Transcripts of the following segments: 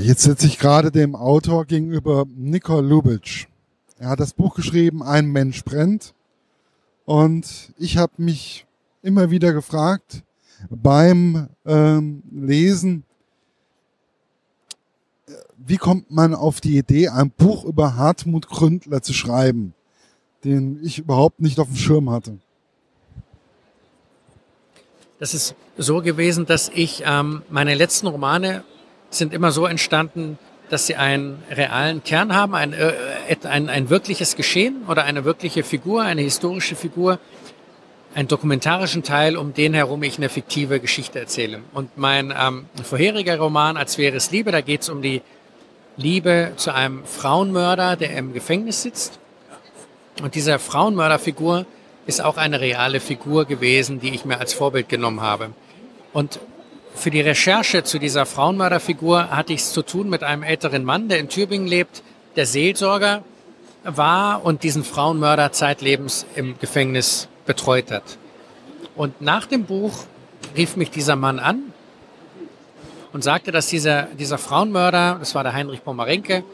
Jetzt sitze ich gerade dem Autor gegenüber, Nikol Lubitsch. Er hat das Buch geschrieben, Ein Mensch brennt. Und ich habe mich immer wieder gefragt beim ähm, Lesen, wie kommt man auf die Idee, ein Buch über Hartmut Gründler zu schreiben, den ich überhaupt nicht auf dem Schirm hatte? Das ist so gewesen, dass ich ähm, meine letzten Romane sind immer so entstanden, dass sie einen realen Kern haben, ein, äh, ein, ein wirkliches Geschehen oder eine wirkliche Figur, eine historische Figur, einen dokumentarischen Teil, um den herum ich eine fiktive Geschichte erzähle. Und mein ähm, vorheriger Roman, Als wäre es Liebe, da geht es um die Liebe zu einem Frauenmörder, der im Gefängnis sitzt. Und diese Frauenmörderfigur ist auch eine reale Figur gewesen, die ich mir als Vorbild genommen habe. Und für die Recherche zu dieser Frauenmörderfigur hatte ich es zu tun mit einem älteren Mann, der in Tübingen lebt, der Seelsorger war und diesen Frauenmörder zeitlebens im Gefängnis betreut hat. Und nach dem Buch rief mich dieser Mann an und sagte, dass dieser, dieser Frauenmörder, das war der Heinrich Pomerenke,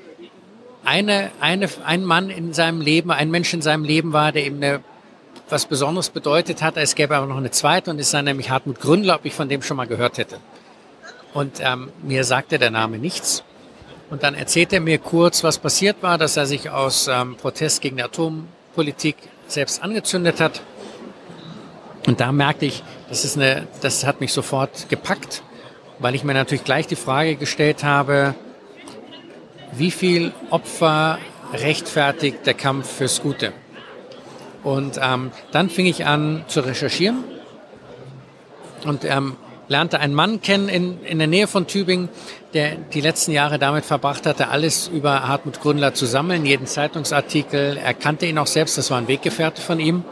eine, eine, ein Mann in seinem Leben, ein Mensch in seinem Leben war, der ihm eine was Besonderes bedeutet hat. Es gäbe aber noch eine zweite und ist dann nämlich Hartmut Gründler, ob ich von dem schon mal gehört hätte. Und ähm, mir sagte der Name nichts. Und dann erzählte er mir kurz, was passiert war, dass er sich aus ähm, Protest gegen die Atompolitik selbst angezündet hat. Und da merkte ich, das, ist eine, das hat mich sofort gepackt, weil ich mir natürlich gleich die Frage gestellt habe, wie viel Opfer rechtfertigt der Kampf fürs Gute? Und ähm, dann fing ich an zu recherchieren und ähm, lernte einen Mann kennen in, in der Nähe von Tübingen, der die letzten Jahre damit verbracht hatte, alles über Hartmut Gründler zu sammeln, jeden Zeitungsartikel. Er kannte ihn auch selbst, das war ein Weggefährte von ihm.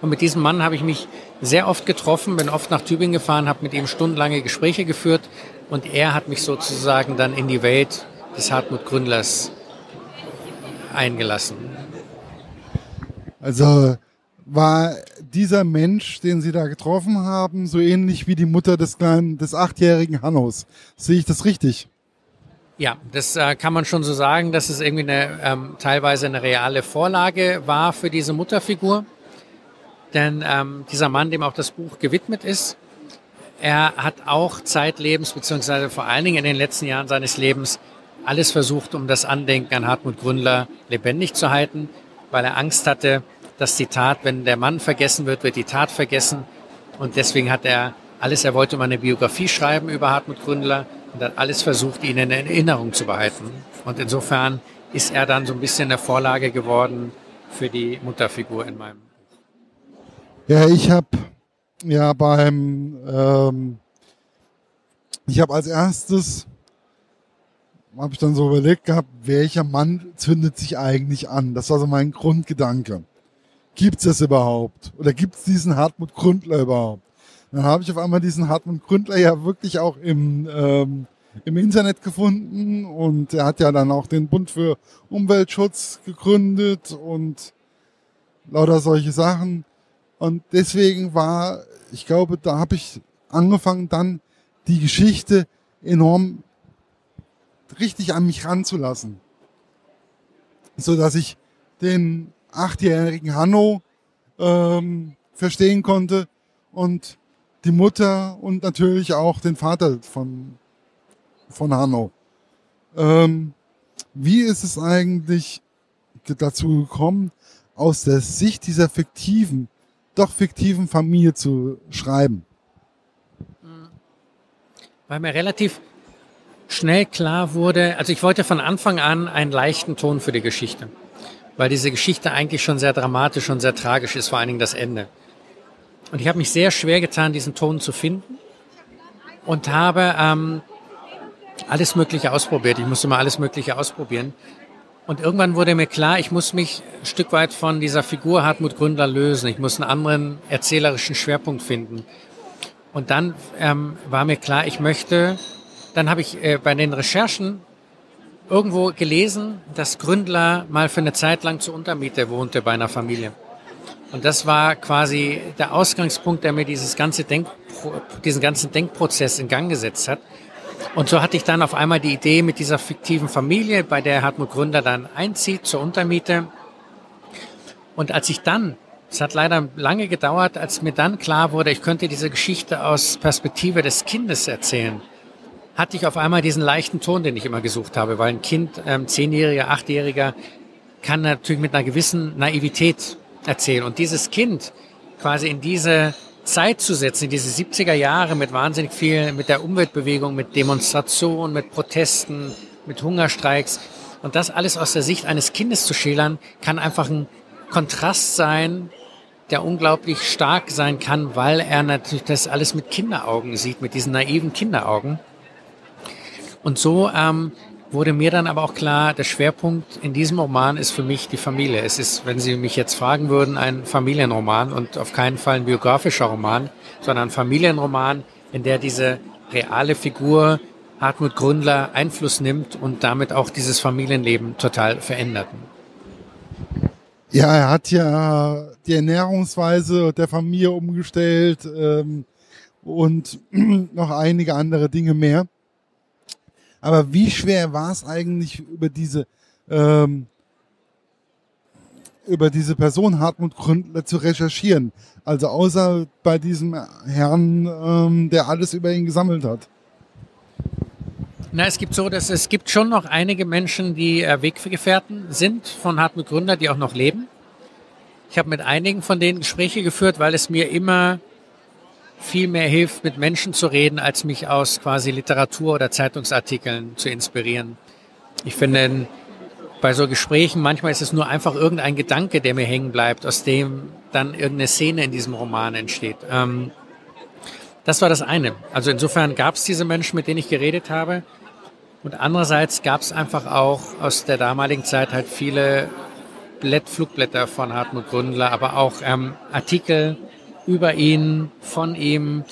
Und mit diesem Mann habe ich mich sehr oft getroffen, bin oft nach Tübingen gefahren, habe mit ihm stundenlange Gespräche geführt und er hat mich sozusagen dann in die Welt des Hartmut Gründlers eingelassen. Also war dieser Mensch, den Sie da getroffen haben, so ähnlich wie die Mutter des kleinen, des achtjährigen Hannos. Sehe ich das richtig? Ja, das äh, kann man schon so sagen, dass es irgendwie eine, ähm, teilweise eine reale Vorlage war für diese Mutterfigur. Denn ähm, dieser Mann, dem auch das Buch gewidmet ist, er hat auch zeitlebens, beziehungsweise vor allen Dingen in den letzten Jahren seines Lebens, alles versucht, um das Andenken an Hartmut Gründler lebendig zu halten, weil er Angst hatte, dass die Tat, wenn der Mann vergessen wird, wird die Tat vergessen. Und deswegen hat er alles, er wollte mal eine Biografie schreiben über Hartmut Gründler und hat alles versucht, ihn in Erinnerung zu behalten. Und insofern ist er dann so ein bisschen eine Vorlage geworden für die Mutterfigur in meinem. Ja, ich habe ja beim, ähm, ich habe als erstes, habe ich dann so überlegt gehabt, welcher Mann zündet sich eigentlich an? Das war so mein Grundgedanke gibt es das überhaupt? Oder gibt es diesen Hartmut Gründler überhaupt? Dann habe ich auf einmal diesen Hartmut Gründler ja wirklich auch im, ähm, im Internet gefunden und er hat ja dann auch den Bund für Umweltschutz gegründet und lauter solche Sachen. Und deswegen war, ich glaube, da habe ich angefangen, dann die Geschichte enorm richtig an mich ranzulassen. So dass ich den achtjährigen Hanno ähm, verstehen konnte und die Mutter und natürlich auch den Vater von, von Hanno. Ähm, wie ist es eigentlich dazu gekommen, aus der Sicht dieser fiktiven, doch fiktiven Familie zu schreiben? Weil mir relativ schnell klar wurde, also ich wollte von Anfang an einen leichten Ton für die Geschichte weil diese Geschichte eigentlich schon sehr dramatisch und sehr tragisch ist, vor allen Dingen das Ende. Und ich habe mich sehr schwer getan, diesen Ton zu finden und habe ähm, alles Mögliche ausprobiert. Ich musste mal alles Mögliche ausprobieren. Und irgendwann wurde mir klar, ich muss mich ein Stück weit von dieser Figur Hartmut Gründler lösen. Ich muss einen anderen erzählerischen Schwerpunkt finden. Und dann ähm, war mir klar, ich möchte, dann habe ich äh, bei den Recherchen irgendwo gelesen, dass Gründler mal für eine Zeit lang zur Untermiete wohnte bei einer Familie. Und das war quasi der Ausgangspunkt, der mir dieses ganze Denk, diesen ganzen Denkprozess in Gang gesetzt hat. Und so hatte ich dann auf einmal die Idee mit dieser fiktiven Familie, bei der Hartmut Gründer dann einzieht zur Untermiete. Und als ich dann, es hat leider lange gedauert, als mir dann klar wurde, ich könnte diese Geschichte aus Perspektive des Kindes erzählen, hatte ich auf einmal diesen leichten Ton, den ich immer gesucht habe, weil ein Kind, ähm, Zehnjähriger, Achtjähriger, kann natürlich mit einer gewissen Naivität erzählen. Und dieses Kind quasi in diese Zeit zu setzen, in diese 70er Jahre mit wahnsinnig viel, mit der Umweltbewegung, mit Demonstrationen, mit Protesten, mit Hungerstreiks und das alles aus der Sicht eines Kindes zu schildern, kann einfach ein Kontrast sein, der unglaublich stark sein kann, weil er natürlich das alles mit Kinderaugen sieht, mit diesen naiven Kinderaugen. Und so ähm, wurde mir dann aber auch klar, der Schwerpunkt in diesem Roman ist für mich die Familie. Es ist, wenn Sie mich jetzt fragen würden, ein Familienroman und auf keinen Fall ein biografischer Roman, sondern ein Familienroman, in der diese reale Figur Hartmut Gründler Einfluss nimmt und damit auch dieses Familienleben total verändert. Ja, er hat ja die Ernährungsweise der Familie umgestellt ähm, und noch einige andere Dinge mehr. Aber wie schwer war es eigentlich über diese ähm, über diese Person Hartmut Gründler zu recherchieren? Also außer bei diesem Herrn, ähm, der alles über ihn gesammelt hat. Na, es gibt so, dass es gibt schon noch einige Menschen, die äh, Weggefährten sind von Hartmut Gründer, die auch noch leben. Ich habe mit einigen von denen Gespräche geführt, weil es mir immer viel mehr hilft, mit Menschen zu reden, als mich aus quasi Literatur oder Zeitungsartikeln zu inspirieren. Ich finde, bei so Gesprächen manchmal ist es nur einfach irgendein Gedanke, der mir hängen bleibt, aus dem dann irgendeine Szene in diesem Roman entsteht. Ähm, das war das eine. Also insofern gab es diese Menschen, mit denen ich geredet habe. Und andererseits gab es einfach auch aus der damaligen Zeit halt viele Blätt, Flugblätter von Hartmut Gründler, aber auch ähm, Artikel, über ihn, von ihm.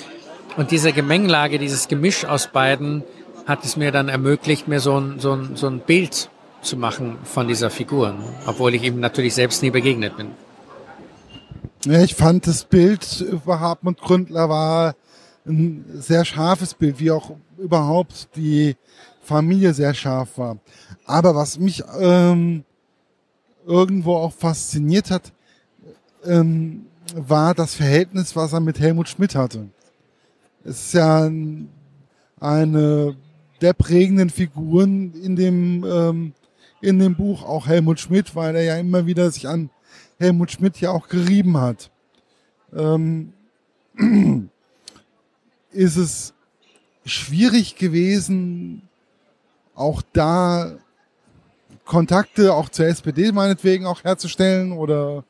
Und diese Gemengelage, dieses Gemisch aus beiden hat es mir dann ermöglicht, mir so ein, so ein, so ein Bild zu machen von dieser Figur, obwohl ich ihm natürlich selbst nie begegnet bin. Ja, ich fand das Bild über Hartmut Gründler war ein sehr scharfes Bild, wie auch überhaupt die Familie sehr scharf war. Aber was mich ähm, irgendwo auch fasziniert hat, ähm, war das Verhältnis, was er mit Helmut Schmidt hatte. Es ist ja eine der prägenden Figuren in dem, ähm, in dem Buch, auch Helmut Schmidt, weil er ja immer wieder sich an Helmut Schmidt ja auch gerieben hat. Ähm, ist es schwierig gewesen, auch da Kontakte auch zur SPD meinetwegen auch herzustellen oder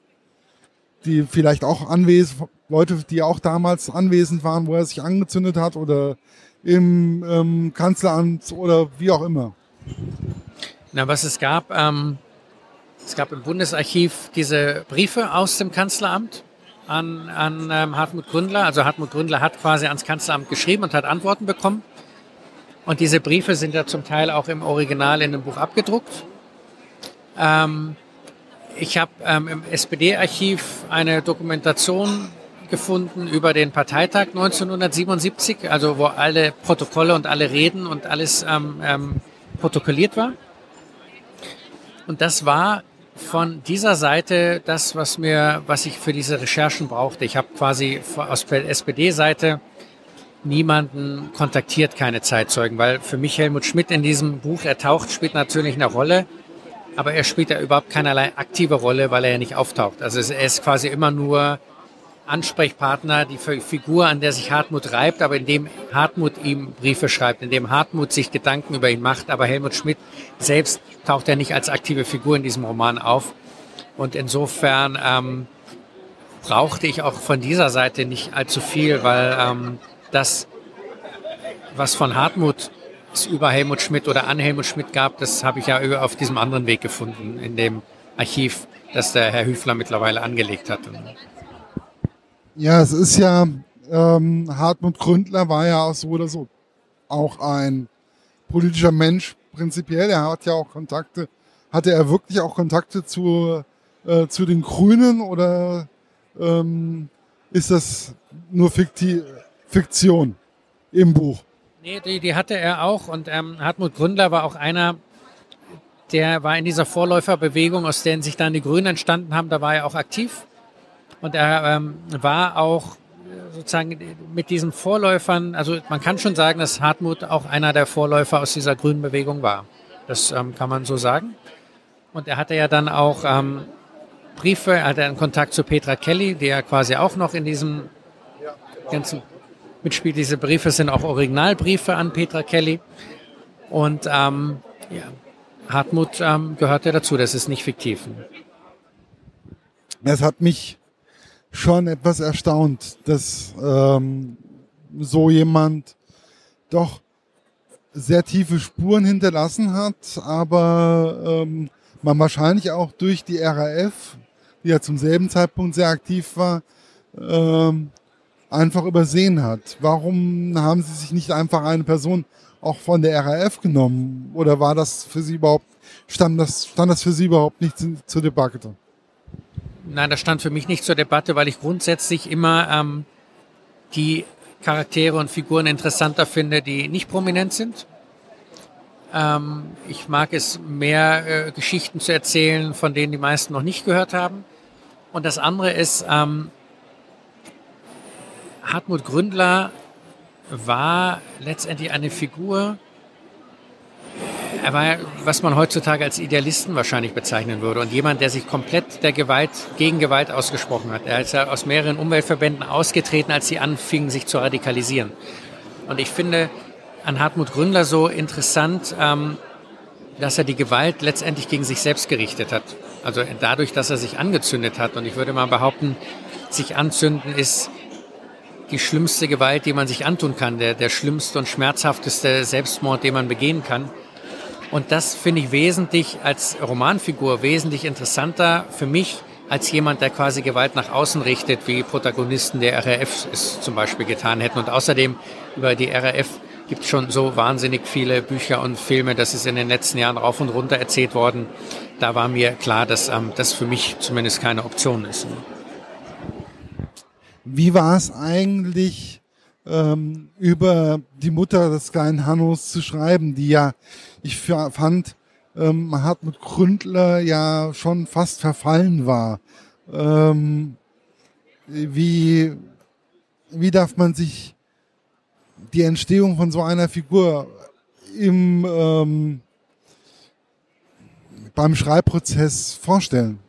die vielleicht auch anwesend, Leute, die auch damals anwesend waren, wo er sich angezündet hat oder im ähm, Kanzleramt oder wie auch immer. Na, was es gab, ähm, es gab im Bundesarchiv diese Briefe aus dem Kanzleramt an, an ähm, Hartmut Gründler. Also Hartmut Gründler hat quasi ans Kanzleramt geschrieben und hat Antworten bekommen. Und diese Briefe sind ja zum Teil auch im Original in dem Buch abgedruckt. Ähm, ich habe ähm, im SPD-Archiv eine Dokumentation gefunden über den Parteitag 1977, also wo alle Protokolle und alle Reden und alles ähm, ähm, protokolliert war. Und das war von dieser Seite das, was mir, was ich für diese Recherchen brauchte. Ich habe quasi aus SPD-Seite niemanden kontaktiert, keine Zeitzeugen, weil für mich Helmut Schmidt in diesem Buch, er taucht, spielt natürlich eine Rolle, aber er spielt ja überhaupt keinerlei aktive Rolle, weil er ja nicht auftaucht. Also er ist quasi immer nur Ansprechpartner, die Figur, an der sich Hartmut reibt, aber indem Hartmut ihm Briefe schreibt, indem Hartmut sich Gedanken über ihn macht, aber Helmut Schmidt selbst taucht er nicht als aktive Figur in diesem Roman auf. Und insofern ähm, brauchte ich auch von dieser Seite nicht allzu viel, weil ähm, das, was von Hartmut es über Helmut Schmidt oder an Helmut Schmidt gab, das habe ich ja auf diesem anderen Weg gefunden, in dem Archiv, das der Herr Hüfler mittlerweile angelegt hat. Ja, es ist ja, ähm, Hartmut Gründler war ja auch so oder so auch ein politischer Mensch prinzipiell. Er hat ja auch Kontakte. Hatte er wirklich auch Kontakte zu, äh, zu den Grünen oder ähm, ist das nur Fikti Fiktion im Buch? Nee, die, die hatte er auch und ähm, Hartmut Gründler war auch einer, der war in dieser Vorläuferbewegung, aus der sich dann die Grünen entstanden haben, da war er auch aktiv. Und er ähm, war auch sozusagen mit diesen Vorläufern, also man kann schon sagen, dass Hartmut auch einer der Vorläufer aus dieser grünen Bewegung war. Das ähm, kann man so sagen. Und er hatte ja dann auch ähm, Briefe, er hatte einen Kontakt zu Petra Kelly, die ja quasi auch noch in diesem ganzen mitspielt. Diese Briefe sind auch Originalbriefe an Petra Kelly. Und ähm, ja, Hartmut ähm, gehörte dazu, das ist nicht fiktiv. Es hat mich schon etwas erstaunt, dass ähm, so jemand doch sehr tiefe Spuren hinterlassen hat, aber ähm, man wahrscheinlich auch durch die RAF, die ja zum selben Zeitpunkt sehr aktiv war, ähm, einfach übersehen hat. Warum haben Sie sich nicht einfach eine Person auch von der RAF genommen? Oder war das für Sie überhaupt, stand das, stand das für Sie überhaupt nicht zur Debatte? Nein, das stand für mich nicht zur Debatte, weil ich grundsätzlich immer ähm, die Charaktere und Figuren interessanter finde, die nicht prominent sind. Ähm, ich mag es mehr, äh, Geschichten zu erzählen, von denen die meisten noch nicht gehört haben. Und das andere ist, ähm, Hartmut Gründler war letztendlich eine Figur, er war, was man heutzutage als Idealisten wahrscheinlich bezeichnen würde und jemand, der sich komplett der Gewalt, gegen Gewalt ausgesprochen hat. Er ist ja aus mehreren Umweltverbänden ausgetreten, als sie anfingen, sich zu radikalisieren. Und ich finde an Hartmut Gründler so interessant, ähm, dass er die Gewalt letztendlich gegen sich selbst gerichtet hat. Also dadurch, dass er sich angezündet hat. Und ich würde mal behaupten, sich anzünden ist die schlimmste Gewalt, die man sich antun kann, der, der schlimmste und schmerzhafteste Selbstmord, den man begehen kann. Und das finde ich wesentlich als Romanfigur wesentlich interessanter für mich als jemand, der quasi Gewalt nach außen richtet, wie Protagonisten der RAF es zum Beispiel getan hätten. Und außerdem über die RAF gibt es schon so wahnsinnig viele Bücher und Filme, das ist in den letzten Jahren rauf und runter erzählt worden. Da war mir klar, dass ähm, das für mich zumindest keine Option ist. Wie war es eigentlich, ähm, über die Mutter des kleinen Hannos zu schreiben, die ja ich fand, ähm, Hartmut Gründler ja schon fast verfallen war. Ähm, wie, wie darf man sich die Entstehung von so einer Figur im, ähm, beim Schreibprozess vorstellen?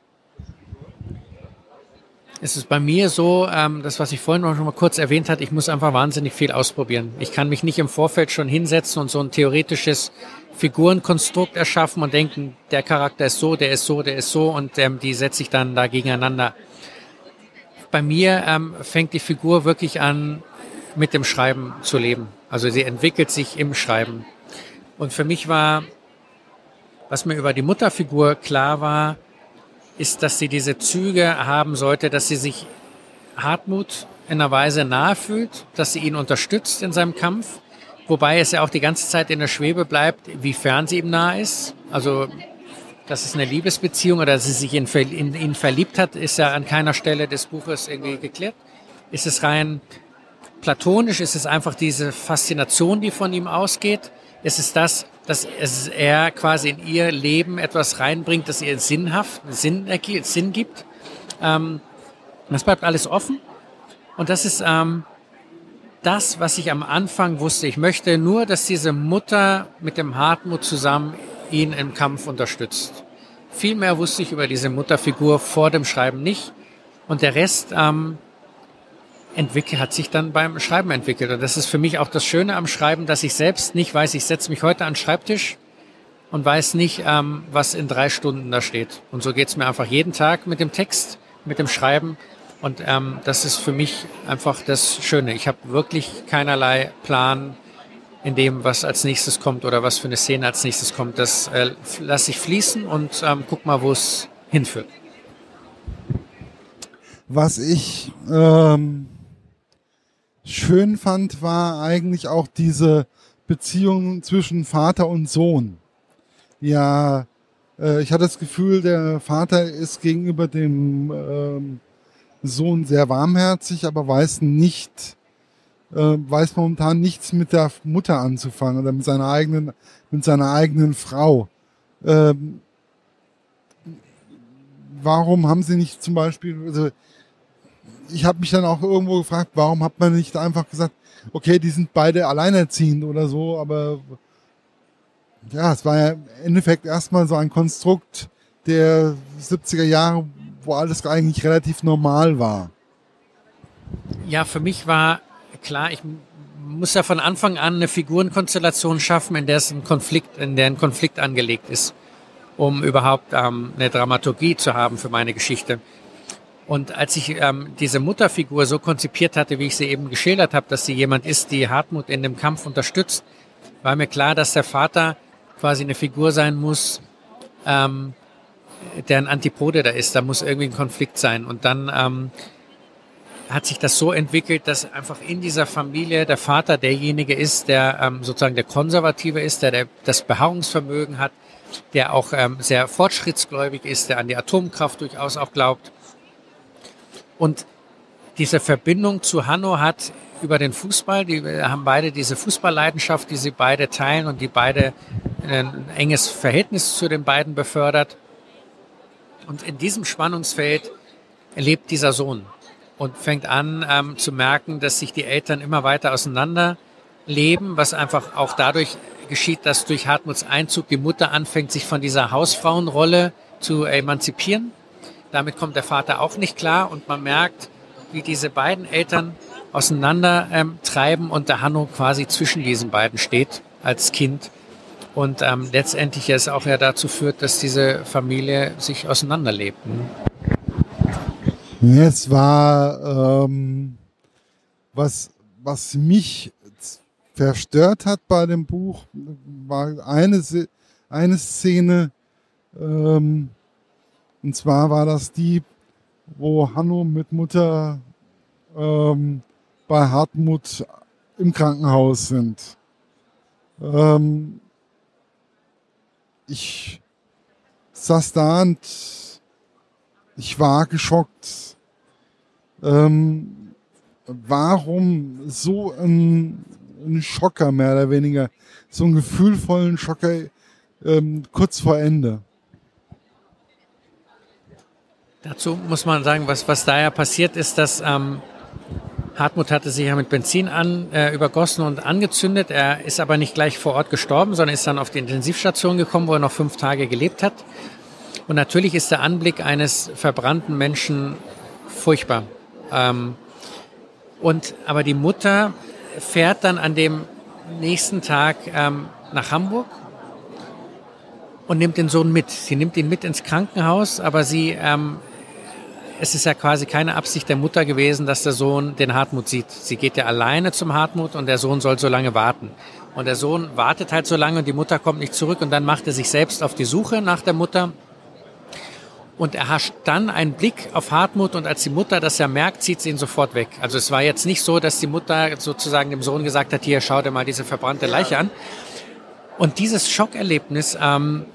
Es ist bei mir so, ähm, das, was ich vorhin noch mal kurz erwähnt hatte, ich muss einfach wahnsinnig viel ausprobieren. Ich kann mich nicht im Vorfeld schon hinsetzen und so ein theoretisches Figurenkonstrukt erschaffen und denken, der Charakter ist so, der ist so, der ist so und ähm, die setze ich dann da gegeneinander. Bei mir ähm, fängt die Figur wirklich an, mit dem Schreiben zu leben. Also sie entwickelt sich im Schreiben. Und für mich war, was mir über die Mutterfigur klar war, ist, dass sie diese Züge haben sollte, dass sie sich Hartmut in einer Weise nahe fühlt, dass sie ihn unterstützt in seinem Kampf, Wobei es ja auch die ganze Zeit in der Schwebe bleibt, wiefern sie ihm nah ist. Also, dass es eine Liebesbeziehung oder dass sie sich in, in ihn verliebt hat, ist ja an keiner Stelle des Buches irgendwie geklärt. Ist es rein platonisch? Ist es einfach diese Faszination, die von ihm ausgeht? Ist es das, dass es er quasi in ihr Leben etwas reinbringt, das ihr sinnhaft, Sinn, Sinn gibt? Ähm, das bleibt alles offen. Und das ist, ähm, das, was ich am Anfang wusste. Ich möchte nur, dass diese Mutter mit dem Hartmut zusammen ihn im Kampf unterstützt. Viel mehr wusste ich über diese Mutterfigur vor dem Schreiben nicht. Und der Rest ähm, entwickelt, hat sich dann beim Schreiben entwickelt. Und das ist für mich auch das Schöne am Schreiben, dass ich selbst nicht weiß, ich setze mich heute an den Schreibtisch und weiß nicht, ähm, was in drei Stunden da steht. Und so geht's mir einfach jeden Tag mit dem Text, mit dem Schreiben. Und ähm, das ist für mich einfach das Schöne. Ich habe wirklich keinerlei Plan in dem, was als nächstes kommt oder was für eine Szene als nächstes kommt. Das äh, lasse ich fließen und ähm, guck mal, wo es hinführt. Was ich ähm, schön fand, war eigentlich auch diese Beziehung zwischen Vater und Sohn. Ja, äh, ich hatte das Gefühl, der Vater ist gegenüber dem ähm, Sohn sehr warmherzig, aber weiß nicht, äh, weiß momentan nichts mit der Mutter anzufangen oder mit seiner eigenen, mit seiner eigenen Frau. Ähm, warum haben sie nicht zum Beispiel, also ich habe mich dann auch irgendwo gefragt, warum hat man nicht einfach gesagt, okay, die sind beide alleinerziehend oder so, aber ja, es war ja im Endeffekt erstmal so ein Konstrukt der 70er Jahre, wo alles eigentlich relativ normal war. Ja, für mich war klar, ich muss ja von Anfang an eine Figurenkonstellation schaffen, in der es ein Konflikt, in der ein Konflikt angelegt ist, um überhaupt ähm, eine Dramaturgie zu haben für meine Geschichte. Und als ich ähm, diese Mutterfigur so konzipiert hatte, wie ich sie eben geschildert habe, dass sie jemand ist, die Hartmut in dem Kampf unterstützt, war mir klar, dass der Vater quasi eine Figur sein muss, ähm, der ein Antipode da ist. Da muss irgendwie ein Konflikt sein. Und dann ähm, hat sich das so entwickelt, dass einfach in dieser Familie der Vater derjenige ist, der ähm, sozusagen der Konservative ist, der, der das Beharrungsvermögen hat, der auch ähm, sehr fortschrittsgläubig ist, der an die Atomkraft durchaus auch glaubt. Und diese Verbindung zu Hanno hat über den Fußball, die haben beide diese Fußballleidenschaft, die sie beide teilen und die beide ein enges Verhältnis zu den beiden befördert. Und in diesem Spannungsfeld lebt dieser Sohn und fängt an ähm, zu merken, dass sich die Eltern immer weiter auseinander leben, was einfach auch dadurch geschieht, dass durch Hartmuts Einzug die Mutter anfängt, sich von dieser Hausfrauenrolle zu emanzipieren. Damit kommt der Vater auch nicht klar und man merkt, wie diese beiden Eltern auseinander ähm, treiben und der Hanno quasi zwischen diesen beiden steht als Kind und ähm, letztendlich es auch ja dazu führt, dass diese Familie sich auseinanderlebt. Ne? Es war, ähm, was, was mich verstört hat bei dem Buch, war eine, eine Szene, ähm, und zwar war das die, wo Hanno mit Mutter ähm, bei Hartmut im Krankenhaus sind. Ähm, ich saß da und ich war geschockt ähm, warum so ein, ein, Schocker mehr oder weniger, so einen gefühlvollen Schocker ähm, kurz vor Ende? Dazu muss man sagen, was, was da ja passiert ist, dass ähm, Hartmut hatte sich ja mit Benzin an, äh, übergossen und angezündet. Er ist aber nicht gleich vor Ort gestorben, sondern ist dann auf die Intensivstation gekommen, wo er noch fünf Tage gelebt hat. Und natürlich ist der Anblick eines verbrannten Menschen furchtbar. Ähm, und aber die Mutter fährt dann an dem nächsten Tag ähm, nach Hamburg und nimmt den Sohn mit. Sie nimmt ihn mit ins Krankenhaus, aber sie, ähm, es ist ja quasi keine Absicht der Mutter gewesen, dass der Sohn den Hartmut sieht. Sie geht ja alleine zum Hartmut und der Sohn soll so lange warten. Und der Sohn wartet halt so lange und die Mutter kommt nicht zurück und dann macht er sich selbst auf die Suche nach der Mutter und er hascht dann einen Blick auf Hartmut und als die Mutter das ja merkt, zieht sie ihn sofort weg. Also es war jetzt nicht so, dass die Mutter sozusagen dem Sohn gesagt hat, hier, schau dir mal diese verbrannte Leiche an. Und dieses Schockerlebnis, ähm,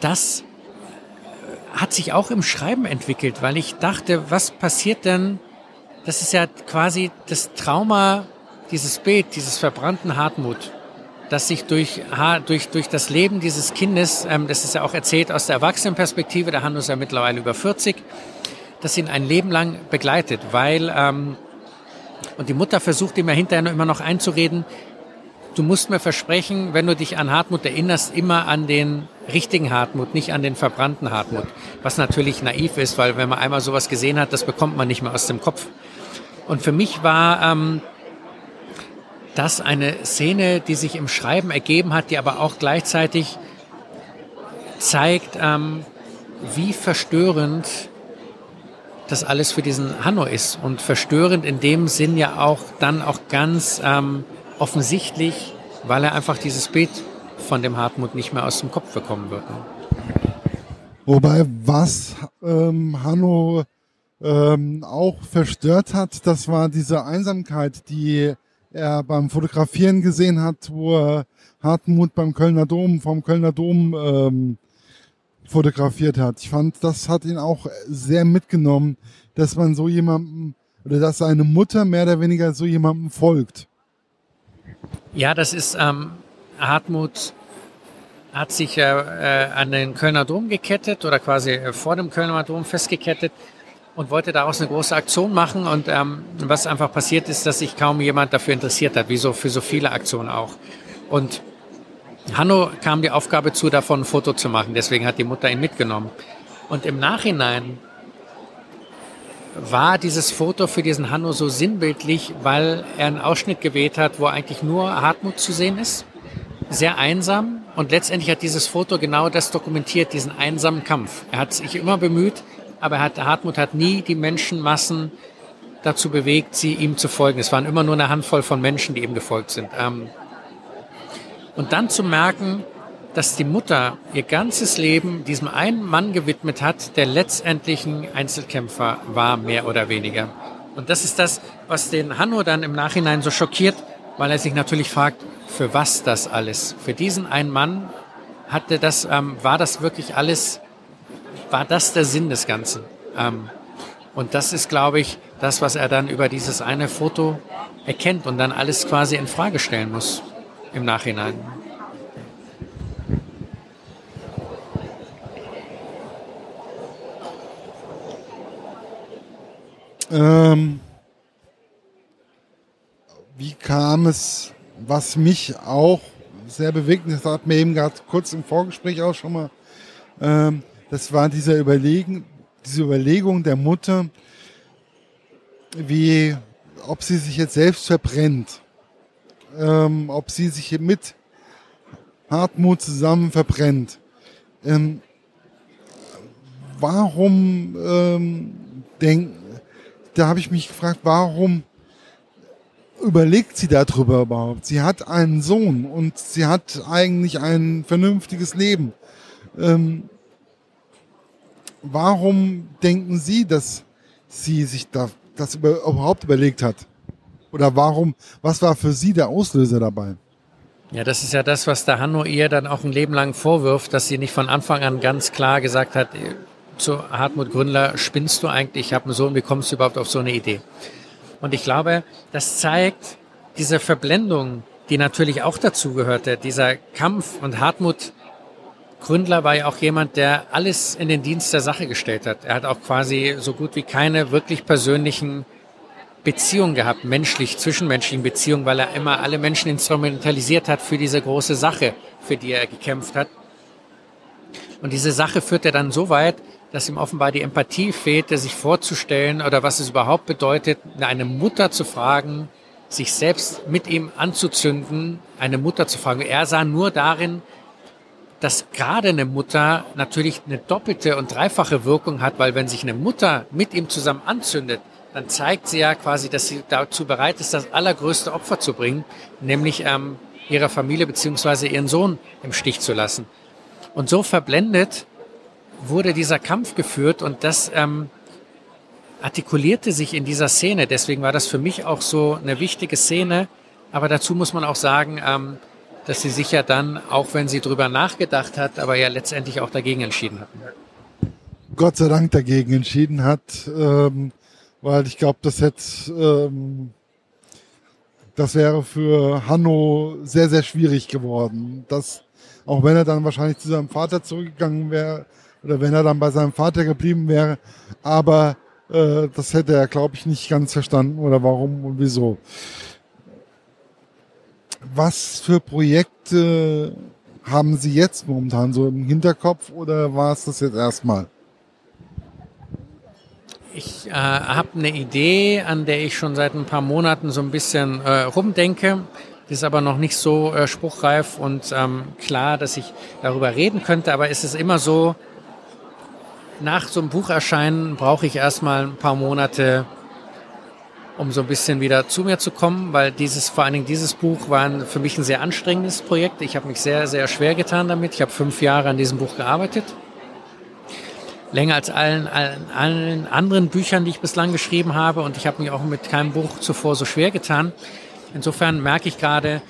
das hat sich auch im Schreiben entwickelt, weil ich dachte, was passiert denn? Das ist ja quasi das Trauma, dieses Bild, dieses verbrannten Hartmut dass sich durch, durch, durch das Leben dieses Kindes, ähm, das ist ja auch erzählt aus der Erwachsenenperspektive, der Hanno ist ja mittlerweile über 40, dass ihn ein Leben lang begleitet, weil, ähm, und die Mutter versucht ihm ja hinterher immer noch einzureden, du musst mir versprechen, wenn du dich an Hartmut erinnerst, immer an den richtigen Hartmut, nicht an den verbrannten Hartmut. Was natürlich naiv ist, weil wenn man einmal sowas gesehen hat, das bekommt man nicht mehr aus dem Kopf. Und für mich war ähm, das eine Szene, die sich im Schreiben ergeben hat, die aber auch gleichzeitig zeigt, ähm, wie verstörend das alles für diesen Hanno ist. Und verstörend in dem Sinn ja auch dann auch ganz ähm, offensichtlich, weil er einfach dieses Bild von dem Hartmut nicht mehr aus dem Kopf bekommen wird. Ne? Wobei, was ähm, Hanno ähm, auch verstört hat, das war diese Einsamkeit, die er beim Fotografieren gesehen hat, wo er Hartmut beim Kölner Dom, vom Kölner Dom ähm, fotografiert hat. Ich fand, das hat ihn auch sehr mitgenommen, dass man so jemandem oder dass seine Mutter mehr oder weniger so jemandem folgt. Ja, das ist ähm, Hartmut hat sich äh, äh, an den Kölner Dom gekettet oder quasi äh, vor dem Kölner Dom festgekettet und wollte daraus eine große Aktion machen. Und ähm, was einfach passiert ist, dass sich kaum jemand dafür interessiert hat, wie so für so viele Aktionen auch. Und Hanno kam die Aufgabe zu, davon ein Foto zu machen. Deswegen hat die Mutter ihn mitgenommen. Und im Nachhinein war dieses Foto für diesen Hanno so sinnbildlich, weil er einen Ausschnitt gewählt hat, wo eigentlich nur Hartmut zu sehen ist. Sehr einsam. Und letztendlich hat dieses Foto genau das dokumentiert, diesen einsamen Kampf. Er hat sich immer bemüht, aber hat, Hartmut hat nie die Menschenmassen dazu bewegt, sie ihm zu folgen. Es waren immer nur eine Handvoll von Menschen, die ihm gefolgt sind. Ähm, und dann zu merken, dass die Mutter ihr ganzes Leben diesem einen Mann gewidmet hat, der letztendlich ein Einzelkämpfer war, mehr oder weniger. Und das ist das, was den Hanno dann im Nachhinein so schockiert, weil er sich natürlich fragt, für was das alles? Für diesen einen Mann hatte das, ähm, war das wirklich alles, war das der Sinn des Ganzen? Ähm, und das ist, glaube ich, das, was er dann über dieses eine Foto erkennt und dann alles quasi in Frage stellen muss im Nachhinein. Ähm, wie kam es, was mich auch sehr bewegt, das hat mir eben gerade kurz im Vorgespräch auch schon mal, ähm, das war dieser Überlegen, diese Überlegung der Mutter, wie, ob sie sich jetzt selbst verbrennt, ähm, ob sie sich mit Hartmut zusammen verbrennt. Ähm, warum ähm, denken, da habe ich mich gefragt, warum überlegt sie darüber überhaupt? Sie hat einen Sohn und sie hat eigentlich ein vernünftiges Leben. Ähm, warum denken Sie, dass sie sich da, das über, überhaupt überlegt hat? Oder warum, was war für Sie der Auslöser dabei? Ja, das ist ja das, was der Hanno ihr dann auch ein Leben lang vorwirft, dass sie nicht von Anfang an ganz klar gesagt hat, zu Hartmut Gründler, spinnst du eigentlich, ich habe einen Sohn, wie kommst du überhaupt auf so eine Idee? Und ich glaube, das zeigt diese Verblendung, die natürlich auch dazu gehörte, dieser Kampf. Und Hartmut Gründler war ja auch jemand, der alles in den Dienst der Sache gestellt hat. Er hat auch quasi so gut wie keine wirklich persönlichen Beziehungen gehabt, menschlich, zwischenmenschlichen Beziehungen, weil er immer alle Menschen instrumentalisiert hat für diese große Sache, für die er gekämpft hat. Und diese Sache führt er dann so weit, dass ihm offenbar die Empathie fehlte, sich vorzustellen oder was es überhaupt bedeutet, eine Mutter zu fragen, sich selbst mit ihm anzuzünden, eine Mutter zu fragen. Er sah nur darin, dass gerade eine Mutter natürlich eine doppelte und dreifache Wirkung hat, weil wenn sich eine Mutter mit ihm zusammen anzündet, dann zeigt sie ja quasi, dass sie dazu bereit ist, das allergrößte Opfer zu bringen, nämlich ähm, ihrer Familie beziehungsweise ihren Sohn im Stich zu lassen. Und so verblendet wurde dieser Kampf geführt und das ähm, artikulierte sich in dieser Szene. Deswegen war das für mich auch so eine wichtige Szene. Aber dazu muss man auch sagen, ähm, dass sie sich ja dann, auch wenn sie drüber nachgedacht hat, aber ja letztendlich auch dagegen entschieden hatten. Gott sei Dank dagegen entschieden hat, ähm, weil ich glaube, das hätte, ähm, das wäre für Hanno sehr, sehr schwierig geworden. Das, auch wenn er dann wahrscheinlich zu seinem Vater zurückgegangen wäre, oder wenn er dann bei seinem Vater geblieben wäre. Aber äh, das hätte er, glaube ich, nicht ganz verstanden oder warum und wieso. Was für Projekte haben Sie jetzt momentan so im Hinterkopf oder war es das jetzt erstmal? Ich äh, habe eine Idee, an der ich schon seit ein paar Monaten so ein bisschen äh, rumdenke. Die ist aber noch nicht so äh, spruchreif und ähm, klar, dass ich darüber reden könnte. Aber es ist immer so, nach so einem Bucherscheinen brauche ich erstmal ein paar Monate, um so ein bisschen wieder zu mir zu kommen, weil dieses, vor allen Dingen dieses Buch war für mich ein sehr anstrengendes Projekt. Ich habe mich sehr, sehr schwer getan damit. Ich habe fünf Jahre an diesem Buch gearbeitet. Länger als allen, allen, allen anderen Büchern, die ich bislang geschrieben habe. Und ich habe mich auch mit keinem Buch zuvor so schwer getan. Insofern merke ich gerade,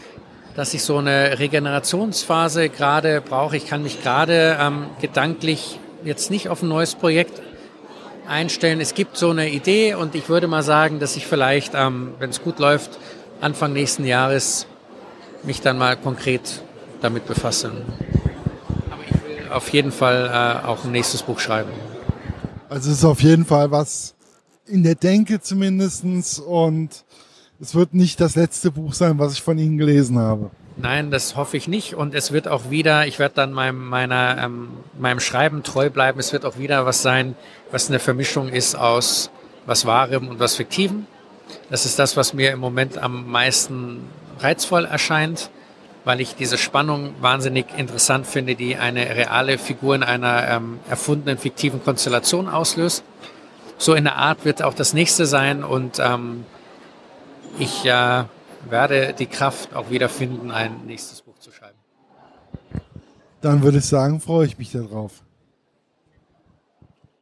dass ich so eine Regenerationsphase gerade brauche. Ich kann mich gerade ähm, gedanklich jetzt nicht auf ein neues Projekt einstellen. Es gibt so eine Idee und ich würde mal sagen, dass ich vielleicht, ähm, wenn es gut läuft, Anfang nächsten Jahres mich dann mal konkret damit befasse. Aber ich will auf jeden Fall äh, auch ein nächstes Buch schreiben. Also es ist auf jeden Fall was in der Denke zumindestens und es wird nicht das letzte Buch sein, was ich von Ihnen gelesen habe. Nein, das hoffe ich nicht. Und es wird auch wieder, ich werde dann meinem, meiner, ähm, meinem Schreiben treu bleiben. Es wird auch wieder was sein, was eine Vermischung ist aus was Wahrem und was Fiktivem. Das ist das, was mir im Moment am meisten reizvoll erscheint, weil ich diese Spannung wahnsinnig interessant finde, die eine reale Figur in einer ähm, erfundenen fiktiven Konstellation auslöst. So in der Art wird auch das nächste sein und ähm, ich äh, werde die Kraft auch wieder finden, ein nächstes Buch zu schreiben. Dann würde ich sagen, freue ich mich darauf.